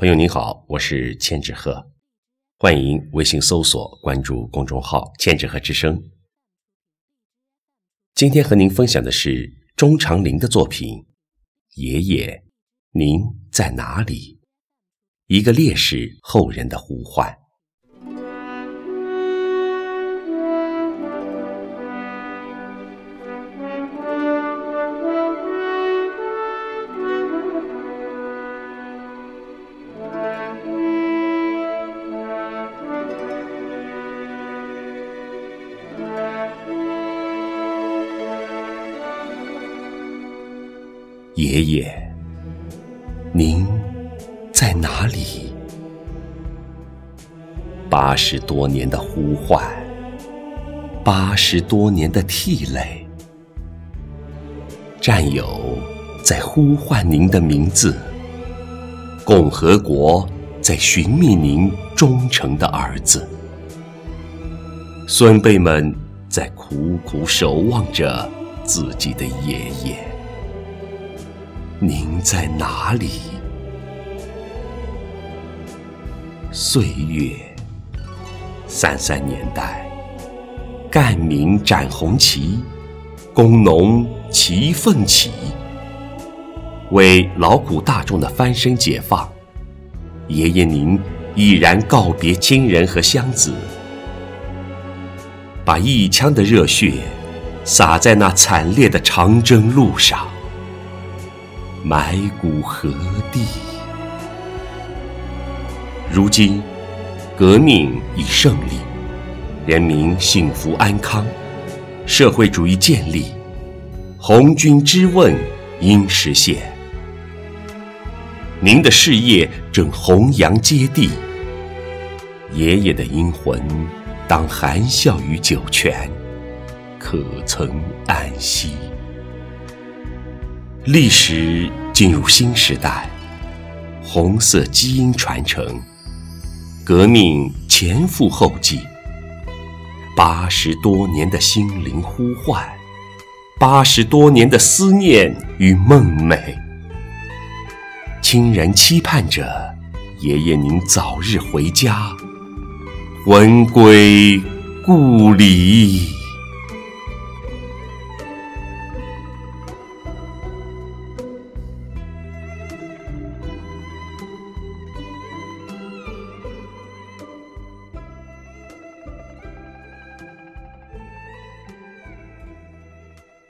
朋友您好，我是千纸鹤，欢迎微信搜索关注公众号“千纸鹤之声”。今天和您分享的是钟长林的作品《爷爷，您在哪里》，一个烈士后人的呼唤。爷爷，您在哪里？八十多年的呼唤，八十多年的涕泪，战友在呼唤您的名字，共和国在寻觅您忠诚的儿子，孙辈们在苦苦守望着自己的爷爷。您在哪里？岁月，三三年代，赣民展红旗，工农齐奋起，为劳苦大众的翻身解放。爷爷您毅然告别亲人和乡子，把一腔的热血洒在那惨烈的长征路上。埋骨何地？如今，革命已胜利，人民幸福安康，社会主义建立，红军之问应实现。您的事业正弘扬接地，爷爷的英魂当含笑于九泉，可曾安息？历史进入新时代，红色基因传承，革命前赴后继，八十多年的心灵呼唤，八十多年的思念与梦寐，亲人期盼着爷爷您早日回家，魂归故里。